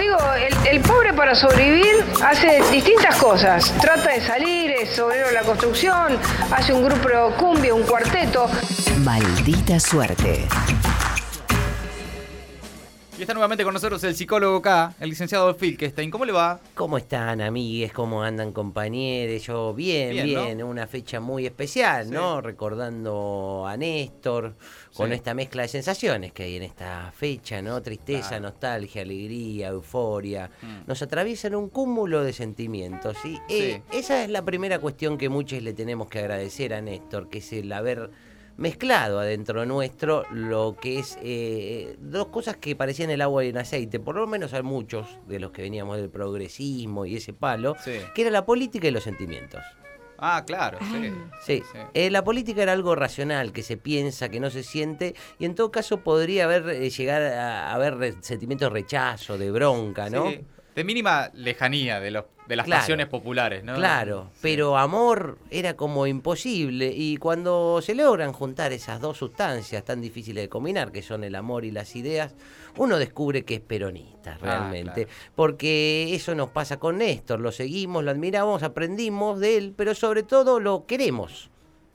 digo, el, el pobre para sobrevivir hace distintas cosas. Trata de salir, es obrero de la construcción, hace un grupo cumbia, un cuarteto. Maldita suerte. Y está nuevamente con nosotros el psicólogo K, el licenciado Filkestein. ¿Cómo le va? ¿Cómo están, amigues? ¿Cómo andan, compañeros? Yo, bien, Bien, bien. ¿no? Una fecha muy especial, Sí. ¿no? Recordando a Néstor, con Sí. esta mezcla de sensaciones que hay en esta fecha, ¿no? Tristeza, Claro. nostalgia, alegría, euforia. Mm. Nos atraviesan un cúmulo de sentimientos, ¿sí? Eh, esa es la primera cuestión que muchos le tenemos que agradecer a Néstor, que es el haber mezclado adentro nuestro lo que es eh, dos cosas que parecían el agua y el aceite, por lo menos a muchos de los que veníamos del progresismo y ese palo, Sí. que era la política y los sentimientos. Ah, claro, sí. Sí, Sí. eh, la política era algo racional, que se piensa, que no se siente, y en todo caso podría haber eh, llegar a, haber re- sentimientos de rechazo, de bronca, ¿no? Sí. De mínima lejanía de, los, de las Claro. pasiones populares, ¿no? Claro, pero amor era como imposible y cuando se logran juntar esas dos sustancias tan difíciles de combinar, que son el amor y las ideas, uno descubre que es peronista realmente, Ah, claro. porque eso nos pasa con Néstor, lo seguimos, lo admiramos, aprendimos de él, pero sobre todo lo queremos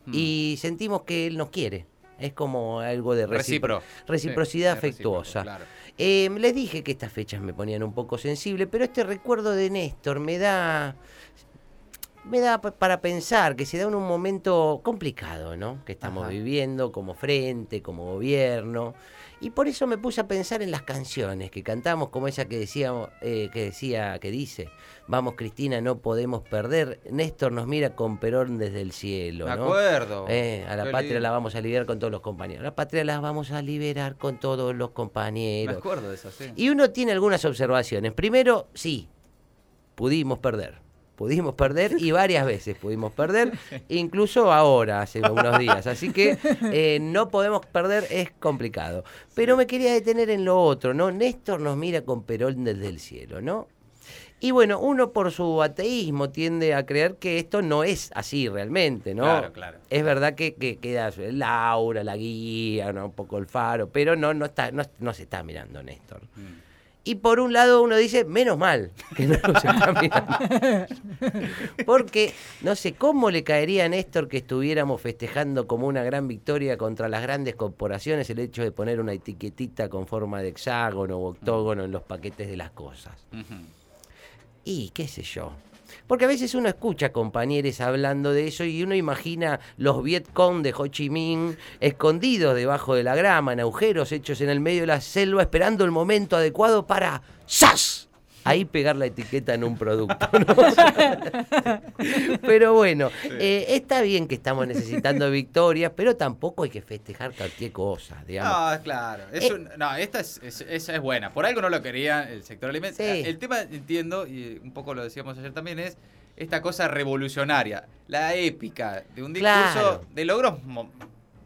Mm. y sentimos que él nos quiere. Es como algo de recipro- Recipro. reciprocidad Sí, afectuosa. claro. Eh, les dije que estas fechas me ponían un poco sensible, pero este recuerdo de Néstor me da. Me da pa- para pensar que se da en un momento complicado, ¿no? Que estamos Ajá. viviendo como frente, como gobierno. Y por eso me puse a pensar en las canciones que cantamos, como esa que decíamos, eh, que decía, que dice, vamos Cristina, no podemos perder. Néstor nos mira con Perón desde el cielo, De ¿no? acuerdo. Eh, a la Qué patria lindo. la vamos a liberar con todos los compañeros. La patria la vamos a liberar con todos los Me compañeros. acuerdo de eso, sí. Y uno tiene algunas observaciones. Primero, sí, pudimos perder. Pudimos perder y varias veces pudimos perder, incluso ahora, hace unos días. Así que eh, no podemos perder, es complicado. Pero me quería detener en lo otro, ¿no? Néstor nos mira con Perón desde el cielo, ¿no? Y bueno, uno por su ateísmo tiende a creer que esto no es así realmente, ¿no? Claro, claro. Es verdad que, que queda el aura, la guía, ¿no? un poco el faro, pero no, no, está, no, no se está mirando Néstor. Mm. Y por un lado uno dice, menos mal que no se está mirando. Porque no sé cómo le caería a Néstor que estuviéramos festejando como una gran victoria contra las grandes corporaciones el hecho de poner una etiquetita con forma de hexágono o octógono en los paquetes de las cosas. Y qué sé yo. Porque a veces uno escucha compañeros hablando de eso y uno imagina los Vietcong de Ho Chi Minh escondidos debajo de la grama, en agujeros hechos en el medio de la selva, esperando el momento adecuado para ¡zas! Ahí pegar la etiqueta en un producto. ¿no? pero bueno, eh, está bien que estamos necesitando victorias, pero tampoco hay que festejar cualquier cosa, digamos. No, claro. Es Eh. un- no, esta es, es- esa es buena. Por algo no lo quería el sector alimentario. Sí. El tema, entiendo, y un poco lo decíamos ayer también, es esta cosa revolucionaria, la épica de un discurso Claro. de logros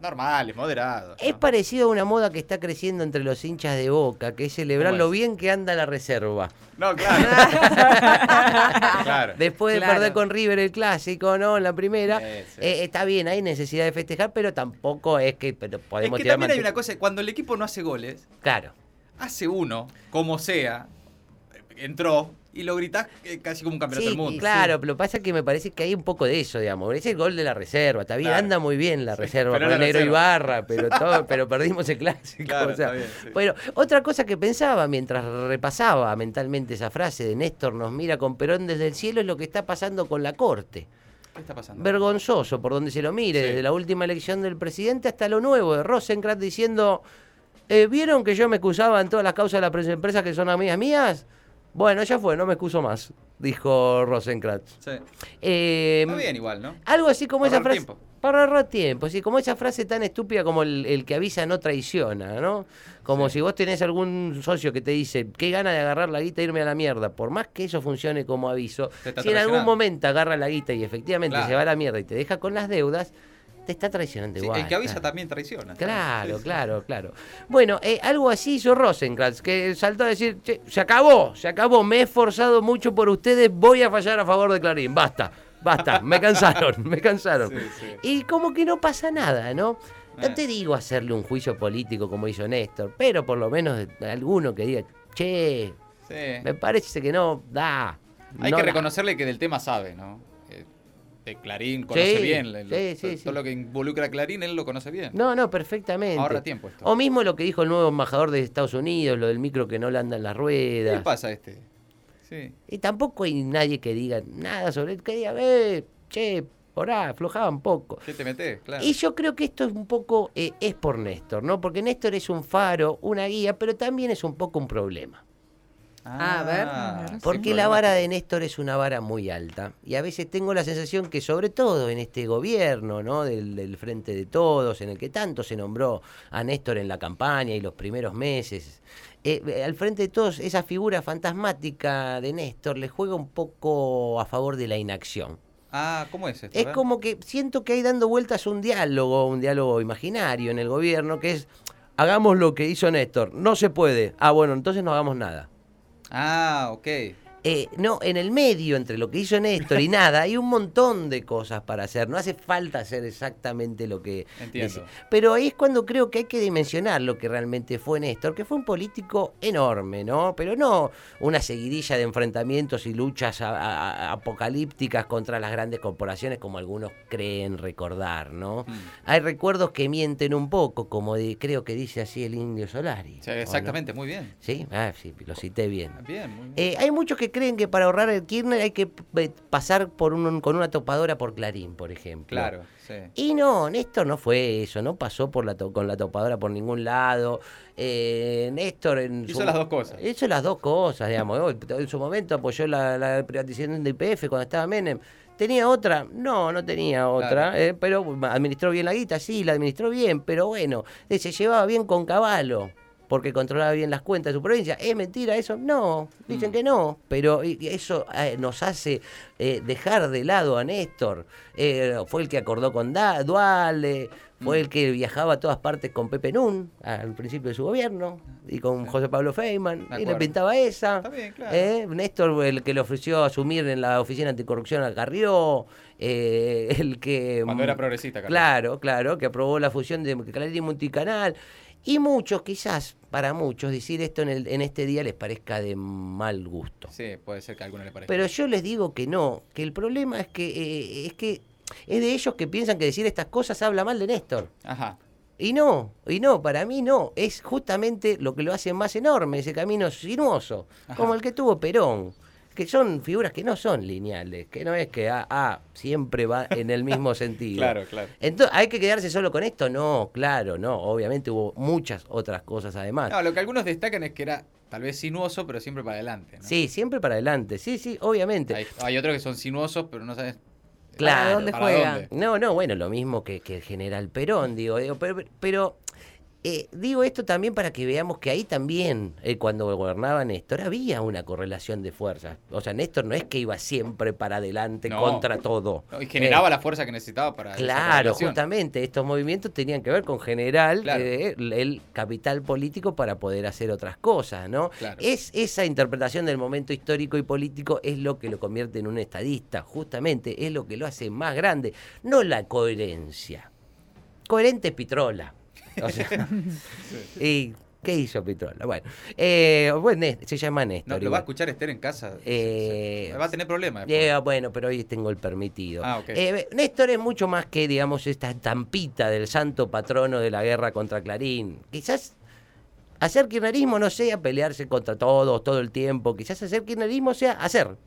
normales, moderados. Es ¿no? parecido a una moda que está creciendo entre los hinchas de Boca, que es celebrar ¿Cómo lo es? bien que anda la reserva. No, claro. claro. Después de Claro. perder con River el clásico, ¿no? En la primera. Sí, sí. eh, está bien, hay necesidad de festejar, pero tampoco es que pero Es podemos que tirar también hay una cosa, cuando el equipo no hace goles, Claro. hace uno, como sea, entró y lo gritás eh, casi como un campeonato Sí, del mundo. claro, pero pasa que me parece que hay un poco de eso, digamos. Es el gol de la reserva, está bien, Claro. anda muy bien la Sí, reserva pero con negro reserva. Ibarra, pero todo, pero perdimos el clásico. Claro, o sea. está bien, sí. Bueno, otra cosa que pensaba mientras repasaba mentalmente esa frase de Néstor nos mira con Perón desde el cielo es lo que está pasando con la corte. ¿Qué está pasando? vergonzoso por donde se lo mire, Sí. desde la última elección del presidente hasta lo nuevo de Rosenkrantz diciendo, eh, ¿vieron que yo me excusaba en todas las causas de las pres- empresas que son amigas mías? Bueno, ya fue, no me excuso más, dijo Rosenkrantz. Sí. Eh, Está bien igual, ¿no? algo así como esa frase. tiempo. Para ahorrar tiempo, sí, como esa frase tan estúpida como el, el que avisa no traiciona, ¿no? Como Sí. si vos tenés algún socio que te dice, qué gana de agarrar la guita e irme a la mierda, por más que eso funcione como aviso, si en algún momento agarra la guita y efectivamente Claro. se va a la mierda y te deja con las deudas, te está traicionando Sí, igual. el que avisa claro. también traiciona. Claro, Sí, sí. claro, claro. Bueno, eh, algo así hizo Rosenkrantz, que saltó a decir, "Che, se acabó, se acabó, me he esforzado mucho por ustedes, voy a fallar a favor de Clarín, basta, basta, me cansaron, me cansaron. Y como que no pasa nada, ¿no? No Eh. te digo hacerle un juicio político como hizo Néstor, pero por lo menos alguno que diga, che. Me parece que no da. Hay no que da. reconocerle que del tema sabe, ¿no? De Clarín conoce Sí, bien. sí, sí, todo lo que involucra a Clarín, él lo conoce bien. No, no, perfectamente. Ahorra tiempo esto. O mismo lo que dijo el nuevo embajador de Estados Unidos, lo del micro que no le andan las ¿Qué ruedas. le pasa este? Sí. Y tampoco hay nadie que diga nada sobre él, que diga, eh, che, porá, aflojaba un poco. ¿Qué te metes? Claro. Y yo creo que esto es un poco, eh, es por Néstor, ¿no? Porque Néstor es un faro, una guía, pero también es un poco un problema. Ah, a ver, a ver. sí, Porque la vara de. Néstor es una vara muy alta. Y a veces tengo la sensación que sobre todo en este gobierno, ¿no? Del, del Frente de Todos, en el que tanto se nombró a Néstor en la campaña y los primeros meses, eh, eh, al Frente de Todos esa figura fantasmática de Néstor le juega un poco a favor de la inacción. Ah, ¿cómo es esto? Es como que siento que hay dando vueltas un diálogo, un diálogo imaginario en el gobierno, que es, hagamos lo que hizo Néstor, no se puede. Ah, bueno, entonces no hagamos nada. Ah, ok. Eh, no, en el medio, entre lo que hizo Néstor y nada, hay un montón de cosas para hacer. No hace falta hacer exactamente lo que... Entiendo. dice. Pero ahí es cuando creo que hay que dimensionar lo que realmente fue Néstor, que fue un político enorme, ¿no? Pero no una seguidilla de enfrentamientos y luchas a- a- a- apocalípticas contra las grandes corporaciones como algunos creen recordar, ¿no? Mm. Hay recuerdos que mienten un poco, como de- creo que dice así el indio Solari. Sí, ¿o no? exactamente, muy bien. Sí, ah, sí, lo cité bien. Bien, muy bien. Eh, hay muchos que creen que para ahorrar el Kirchner hay que eh, pasar por un, con una topadora por Clarín, por ejemplo. claro, sí. Y no, Néstor no fue eso, no pasó por la to- con la topadora por ningún lado. Eh, Néstor en Hizo las dos cosas. Hizo las dos cosas, digamos. En su momento apoyó la, la privatización de IPF cuando estaba Menem. ¿Tenía otra? No, no tenía otra. Claro. eh, pero administró bien la guita, sí, la administró bien, pero bueno, eh, se llevaba bien con Caballo. Porque controlaba bien las cuentas de su provincia. ¿Es mentira eso? No, dicen Mm. que no. Pero eso eh, nos hace eh, dejar de lado a Néstor. Eh, fue el que acordó con da Duale, fue Mm. el que viajaba a todas partes con Pepe Nun al principio de su gobierno y con José Pablo Feynman. Y le pintaba esa. Está bien, claro. Néstor, el que le ofreció asumir en la oficina anticorrupción a Carrió, eh, el que... Cuando era progresista, Carlos. Claro, claro, que aprobó la fusión de Clarín y Multicanal. Y muchos, quizás para muchos, decir esto en, el, en este día les parezca de mal gusto. Sí, puede ser que a alguno le parezca. Pero yo les digo que no, que el problema es que, eh, es que es de ellos que piensan que decir estas cosas habla mal de Néstor. Ajá. Y no, y no, para mí no. Es justamente lo que lo hace más enorme, ese camino sinuoso, Ajá. como el que tuvo Perón. Que son figuras que no son lineales, que no es que A, A siempre va en el mismo sentido. Claro, claro. Entonces, ¿hay que quedarse solo con esto? No, claro, no. Obviamente hubo muchas otras cosas además. No, lo que algunos destacan es que era tal vez sinuoso, pero siempre para adelante. ¿no? Sí, siempre para adelante. Sí, sí, obviamente. Hay, hay otros que son sinuosos, pero no sabes. Claro. ¿Para dónde ¿Para juega? dónde? No, no, bueno, lo mismo que, que el general Perón, digo, digo, pero, pero, eh, digo esto también para que veamos que ahí también, eh, cuando gobernaba Néstor, había una correlación de fuerzas. O sea, Néstor no es que iba siempre para adelante No. contra todo. No, y generaba Eh, la fuerza que necesitaba para. Claro, justamente, estos movimientos tenían que ver con general Claro. eh, el, el capital político para poder hacer otras cosas, ¿no? Claro. Es esa interpretación del momento histórico y político es lo que lo convierte en un estadista, justamente es lo que lo hace más grande, no la coherencia. Coherente es Pitrola. O sea, ¿Y qué hizo Pitrola? Bueno, eh, bueno, se llama Néstor. No, lo va a escuchar Esther en casa. Eh, va a tener problemas. Yeah, bueno, pero hoy tengo el permitido. Ah, ok. Eh, Néstor es mucho más que, digamos, esta estampita del santo patrono de la guerra contra Clarín. Quizás hacer kirchnerismo no sea pelearse contra todos todo el tiempo. Quizás hacer kirchnerismo sea hacer.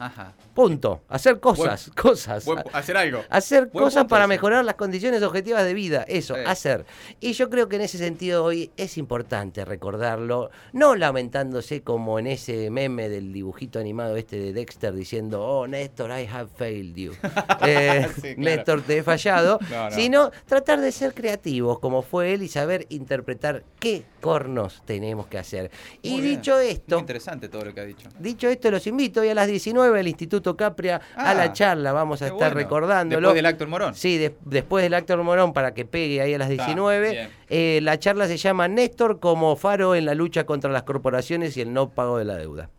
Ajá. Punto. Hacer cosas, cosas. Buen- hacer algo. Hacer Buen cosas para ese. mejorar las condiciones objetivas de vida, eso, Sí. hacer. Y yo creo que en ese sentido hoy es importante recordarlo, no lamentándose como en ese meme del dibujito animado este de Dexter diciendo, oh Néstor, I have failed you. Eh, Sí, claro. Néstor, te he fallado, No, no. sino tratar de ser creativos como fue él y saber interpretar qué cornos tenemos que hacer. y bien. dicho Muy esto... interesante todo lo que ha dicho. Dicho esto, los invito hoy a las 19 al Instituto Capria a Ah, la charla. Vamos a estar bueno. recordándolo. Después del acto en Morón. Sí, de- después del acto del Morón para que pegue ahí a las Está, 19. bien. Eh, la charla se llama Néstor como faro en la lucha contra las corporaciones y el no pago de la deuda.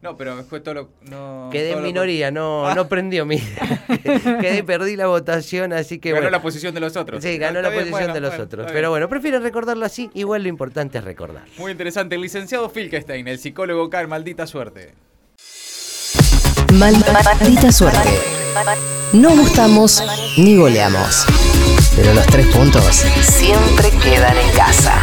No, pero fue todo lo. No, Quedé todo en lo- minoría, no, Ah. no prendió mi. Quedé, perdí la votación, así que Ganó bueno. la posición de los otros. Sí, ganó la bien, posición bueno, de los bueno, otros. Pero bien. bueno, prefiero recordarlo así, igual lo importante es recordar. Muy interesante. El licenciado Filkestein, el psicólogo en maldita suerte. Mal- Maldita suerte. No gustamos ni goleamos. Pero los tres puntos siempre quedan en casa.